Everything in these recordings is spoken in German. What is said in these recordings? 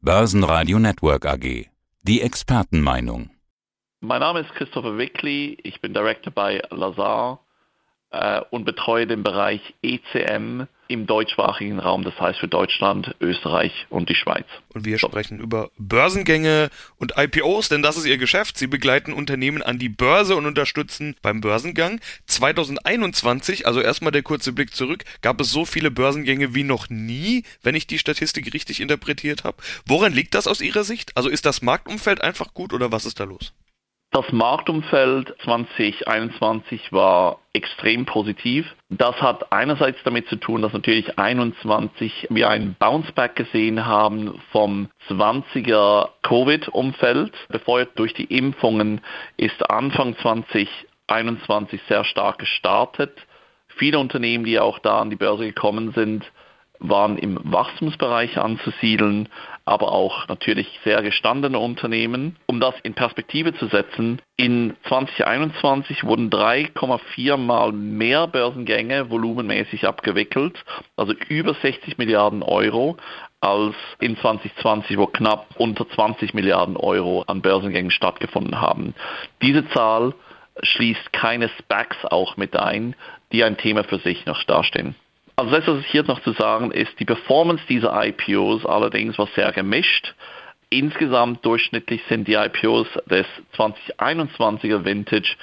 Börsenradio Network AG. Die Expertenmeinung. Mein Name ist Christopher Wickli, ich bin Director bei Lazar äh, und betreue den Bereich ECM im deutschsprachigen Raum, das heißt für Deutschland, Österreich und die Schweiz. Und wir sprechen über Börsengänge und IPOs, denn das ist Ihr Geschäft. Sie begleiten Unternehmen an die Börse und unterstützen beim Börsengang. 2021, also erstmal der kurze Blick zurück, gab es so viele Börsengänge wie noch nie, wenn ich die Statistik richtig interpretiert habe. Woran liegt das aus Ihrer Sicht? Also ist das Marktumfeld einfach gut oder was ist da los? Das Marktumfeld 2021 war extrem positiv. Das hat einerseits damit zu tun, dass natürlich 2021 wir ein Bounceback gesehen haben vom 20er Covid-Umfeld. Befeuert durch die Impfungen ist Anfang 2021 sehr stark gestartet. Viele Unternehmen, die auch da an die Börse gekommen sind, waren im Wachstumsbereich anzusiedeln, aber auch natürlich sehr gestandene Unternehmen. Um das in Perspektive zu setzen, in 2021 wurden 3,4 mal mehr Börsengänge volumenmäßig abgewickelt, also über 60 Milliarden Euro, als in 2020, wo knapp unter 20 Milliarden Euro an Börsengängen stattgefunden haben. Diese Zahl schließt keine SPACs auch mit ein, die ein Thema für sich noch darstellen. Also das, was hier noch zu sagen ist, die Performance dieser IPOs allerdings war sehr gemischt. Insgesamt durchschnittlich sind die IPOs des 2021er Vintage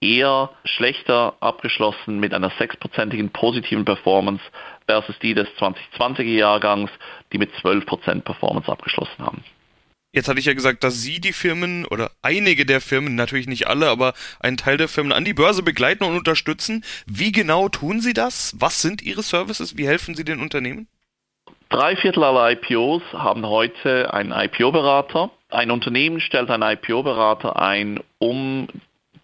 eher schlechter abgeschlossen mit einer sechsprozentigen positiven Performance versus die des 2020er Jahrgangs, die mit 12% Performance abgeschlossen haben. Jetzt hatte ich ja gesagt, dass Sie die Firmen oder einige der Firmen, natürlich nicht alle, aber einen Teil der Firmen an die Börse begleiten und unterstützen. Wie genau tun Sie das? Was sind Ihre Services? Wie helfen Sie den Unternehmen? Drei Viertel aller IPOs haben heute einen IPO-Berater. Ein Unternehmen stellt einen IPO-Berater ein, um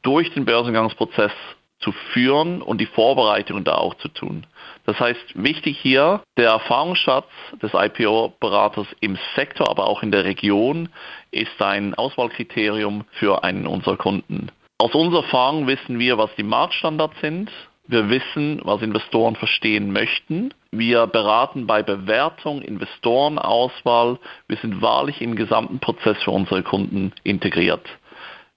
durch den Börsengangsprozess zu führen und die Vorbereitungen da auch zu tun. Das heißt, wichtig hier, der Erfahrungsschatz des IPO-Beraters im Sektor, aber auch in der Region ist ein Auswahlkriterium für einen unserer Kunden. Aus unserer Erfahrung wissen wir, was die Marktstandards sind. Wir wissen, was Investoren verstehen möchten. Wir beraten bei Bewertung, Investorenauswahl. Wir sind wahrlich im gesamten Prozess für unsere Kunden integriert.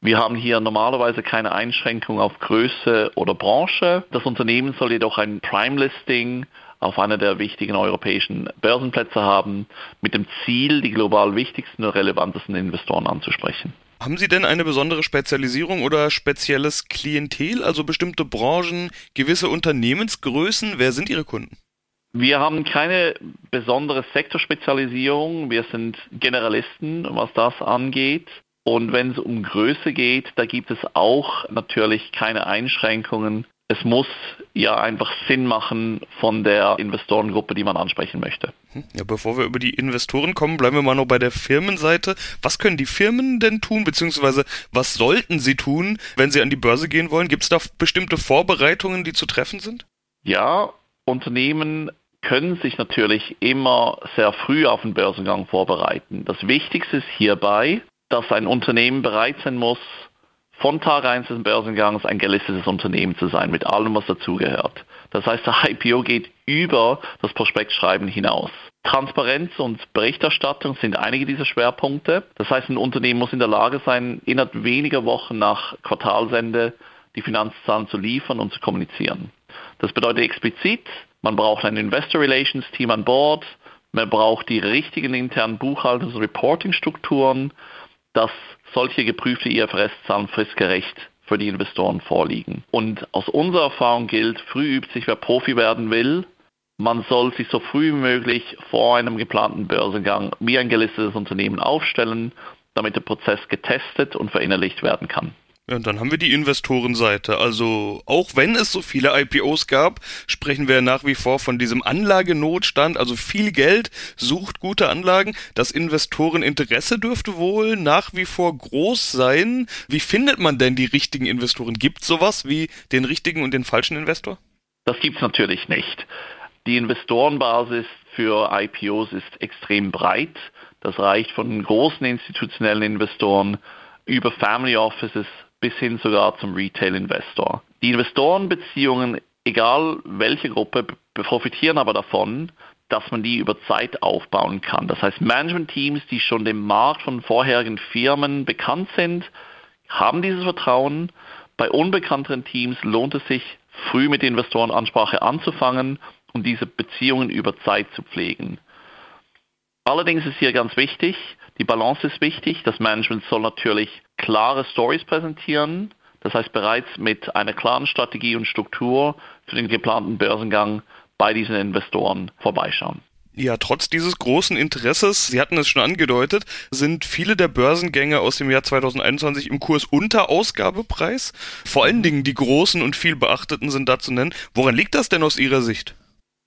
Wir haben hier normalerweise keine Einschränkung auf Größe oder Branche. Das Unternehmen soll jedoch ein Prime-Listing auf einer der wichtigen europäischen Börsenplätze haben, mit dem Ziel, die global wichtigsten und relevantesten Investoren anzusprechen. Haben Sie denn eine besondere Spezialisierung oder spezielles Klientel, also bestimmte Branchen, gewisse Unternehmensgrößen? Wer sind Ihre Kunden? Wir haben keine besondere Sektorspezialisierung. Wir sind Generalisten, was das angeht. Und wenn es um Größe geht, da gibt es auch natürlich keine Einschränkungen. Es muss ja einfach Sinn machen von der Investorengruppe, die man ansprechen möchte. Hm, ja, bevor wir über die Investoren kommen, bleiben wir mal noch bei der Firmenseite. Was können die Firmen denn tun, beziehungsweise was sollten sie tun, wenn sie an die Börse gehen wollen? Gibt es da bestimmte Vorbereitungen, die zu treffen sind? Ja, Unternehmen können sich natürlich immer sehr früh auf den Börsengang vorbereiten. Das Wichtigste ist hierbei, dass ein Unternehmen bereit sein muss, von Tag 1 des Börsengangs ein gelistetes Unternehmen zu sein, mit allem, was dazugehört. Das heißt, der IPO geht über das Prospektschreiben hinaus. Transparenz und Berichterstattung sind einige dieser Schwerpunkte. Das heißt, ein Unternehmen muss in der Lage sein, innerhalb weniger Wochen nach Quartalsende die Finanzzahlen zu liefern und zu kommunizieren. Das bedeutet explizit, man braucht ein Investor Relations Team an Bord, man braucht die richtigen internen Buchhaltungs- und Reporting-Strukturen, dass solche geprüfte IFRS-Zahlen fristgerecht für die Investoren vorliegen. Und aus unserer Erfahrung gilt, früh übt sich, wer Profi werden will. Man soll sich so früh wie möglich vor einem geplanten Börsengang wie ein gelistetes Unternehmen aufstellen, damit der Prozess getestet und verinnerlicht werden kann. Ja, und dann haben wir die Investorenseite. Also auch wenn es so viele IPOs gab, sprechen wir nach wie vor von diesem Anlagenotstand. Also viel Geld sucht gute Anlagen. Das Investoreninteresse dürfte wohl nach wie vor groß sein. Wie findet man denn die richtigen Investoren? Gibt sowas wie den richtigen und den falschen Investor? Das gibt's natürlich nicht. Die Investorenbasis für IPOs ist extrem breit. Das reicht von großen institutionellen Investoren über Family Offices bis hin sogar zum Retail-Investor. Die Investorenbeziehungen, egal welche Gruppe, profitieren aber davon, dass man die über Zeit aufbauen kann. Das heißt, Management-Teams, die schon dem Markt von vorherigen Firmen bekannt sind, haben dieses Vertrauen. Bei unbekannteren Teams lohnt es sich, früh mit Investorenansprache anzufangen und diese Beziehungen über Zeit zu pflegen. Allerdings ist hier ganz wichtig, die Balance ist wichtig. Das Management soll natürlich klare Stories präsentieren, das heißt bereits mit einer klaren Strategie und Struktur für den geplanten Börsengang bei diesen Investoren vorbeischauen. Ja, trotz dieses großen Interesses, Sie hatten es schon angedeutet, sind viele der Börsengänge aus dem Jahr 2021 im Kurs unter Ausgabepreis. Vor allen Dingen die großen und viel beachteten sind da zu nennen. Woran liegt das denn aus Ihrer Sicht?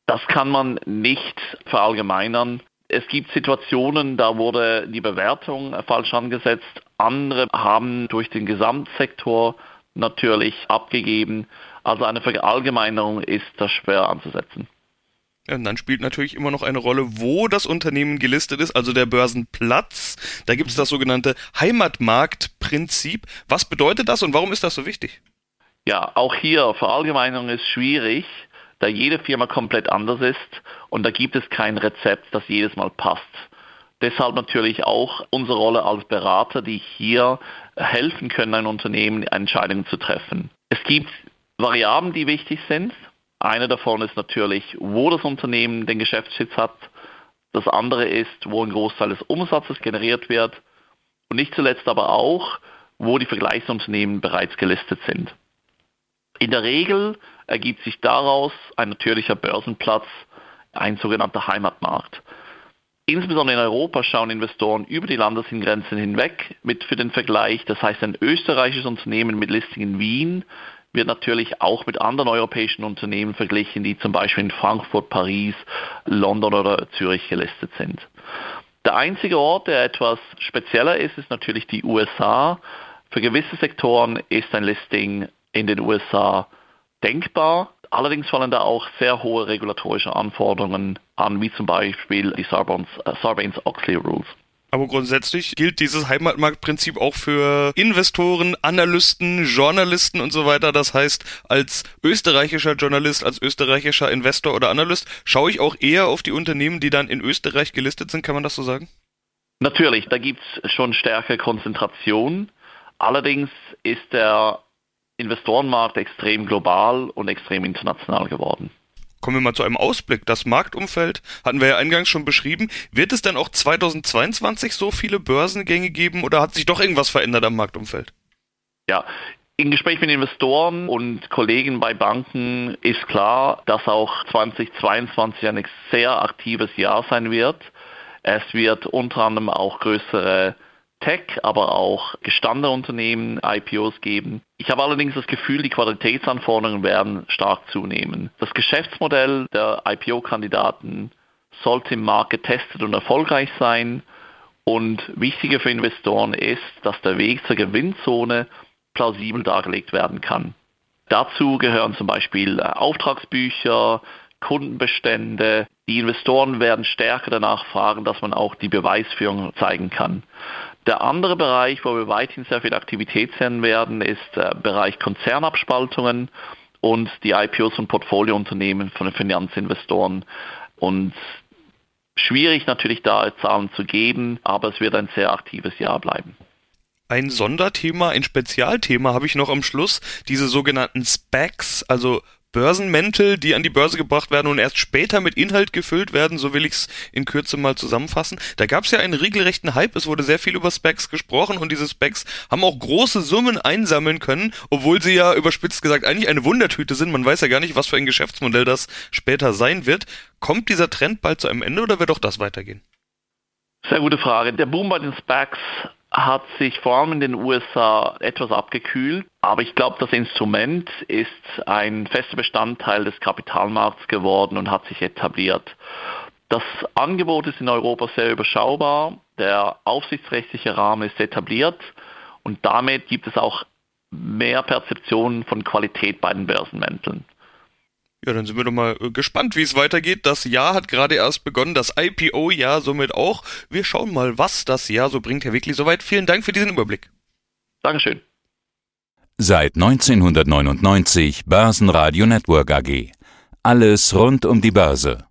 Das kann man nicht verallgemeinern. Es gibt Situationen, da wurde die Bewertung falsch angesetzt. Andere haben durch den Gesamtsektor natürlich abgegeben. Also eine Verallgemeinerung ist da schwer anzusetzen. Und dann spielt natürlich immer noch eine Rolle, wo das Unternehmen gelistet ist, also der Börsenplatz. Da gibt es das sogenannte Heimatmarktprinzip. Was bedeutet das und warum ist das so wichtig? Ja, auch hier Verallgemeinerung ist schwierig, da jede Firma komplett anders ist und da gibt es kein Rezept, das jedes Mal passt. Deshalb natürlich auch unsere Rolle als Berater, die hier helfen können, ein Unternehmen Entscheidungen zu treffen. Es gibt Variablen, die wichtig sind. Eine davon ist natürlich, wo das Unternehmen den Geschäftssitz hat. Das andere ist, wo ein Großteil des Umsatzes generiert wird. Und nicht zuletzt aber auch, wo die Vergleichsunternehmen bereits gelistet sind. In der Regel ergibt sich daraus ein natürlicher Börsenplatz, ein sogenannter Heimatmarkt. Insbesondere in Europa schauen Investoren über die Landesgrenzen hinweg mit für den Vergleich. Das heißt, ein österreichisches Unternehmen mit Listing in Wien wird natürlich auch mit anderen europäischen Unternehmen verglichen, die zum Beispiel in Frankfurt, Paris, London oder Zürich gelistet sind. Der einzige Ort, der etwas spezieller ist, ist natürlich die USA. Für gewisse Sektoren ist ein Listing in den USA denkbar. Allerdings fallen da auch sehr hohe regulatorische Anforderungen an, wie zum Beispiel die Sarbanes-Oxley Rules. Aber grundsätzlich gilt dieses Heimatmarktprinzip auch für Investoren, Analysten, Journalisten und so weiter. Das heißt, als österreichischer Journalist, als österreichischer Investor oder Analyst schaue ich auch eher auf die Unternehmen, die dann in Österreich gelistet sind. Kann man das so sagen? Natürlich, da gibt es schon stärkere Konzentration. Allerdings ist der Investorenmarkt extrem global und extrem international geworden. Kommen wir mal zu einem Ausblick. Das Marktumfeld hatten wir ja eingangs schon beschrieben. Wird es denn auch 2022 so viele Börsengänge geben oder hat sich doch irgendwas verändert am Marktumfeld? Ja, im Gespräch mit Investoren und Kollegen bei Banken ist klar, dass auch 2022 ein sehr aktives Jahr sein wird. Es wird unter anderem auch größere Tech, aber auch gestandene Unternehmen IPOs geben. Ich habe allerdings das Gefühl, die Qualitätsanforderungen werden stark zunehmen. Das Geschäftsmodell der IPO-Kandidaten sollte im Markt getestet und erfolgreich sein. Und wichtiger für Investoren ist, dass der Weg zur Gewinnzone plausibel dargelegt werden kann. Dazu gehören zum Beispiel äh, Auftragsbücher, Kundenbestände. Die Investoren werden stärker danach fragen, dass man auch die Beweisführung zeigen kann. Der andere Bereich, wo wir weiterhin sehr viel Aktivität sehen werden, ist der Bereich Konzernabspaltungen und die IPOs von Portfoliounternehmen von den Finanzinvestoren. Und schwierig natürlich da Zahlen zu geben, aber es wird ein sehr aktives Jahr bleiben. Ein Sonderthema, ein Spezialthema habe ich noch am Schluss, diese sogenannten Specs, also Börsenmäntel, die an die Börse gebracht werden und erst später mit Inhalt gefüllt werden, so will ich es in Kürze mal zusammenfassen. Da gab es ja einen regelrechten Hype, es wurde sehr viel über Specs gesprochen und diese Specs haben auch große Summen einsammeln können, obwohl sie ja überspitzt gesagt eigentlich eine Wundertüte sind. Man weiß ja gar nicht, was für ein Geschäftsmodell das später sein wird. Kommt dieser Trend bald zu einem Ende oder wird auch das weitergehen? Sehr gute Frage. Der Boom bei den Specs hat sich vor allem in den USA etwas abgekühlt. Aber ich glaube, das Instrument ist ein fester Bestandteil des Kapitalmarkts geworden und hat sich etabliert. Das Angebot ist in Europa sehr überschaubar. Der aufsichtsrechtliche Rahmen ist etabliert und damit gibt es auch mehr Perzeption von Qualität bei den Börsenmänteln. Ja, dann sind wir doch mal äh, gespannt, wie es weitergeht. Das Jahr hat gerade erst begonnen, das IPO-Jahr somit auch. Wir schauen mal, was das Jahr so bringt, Herr Wickli. Soweit vielen Dank für diesen Überblick. Dankeschön. Seit 1999 Börsenradio Network AG. Alles rund um die Börse.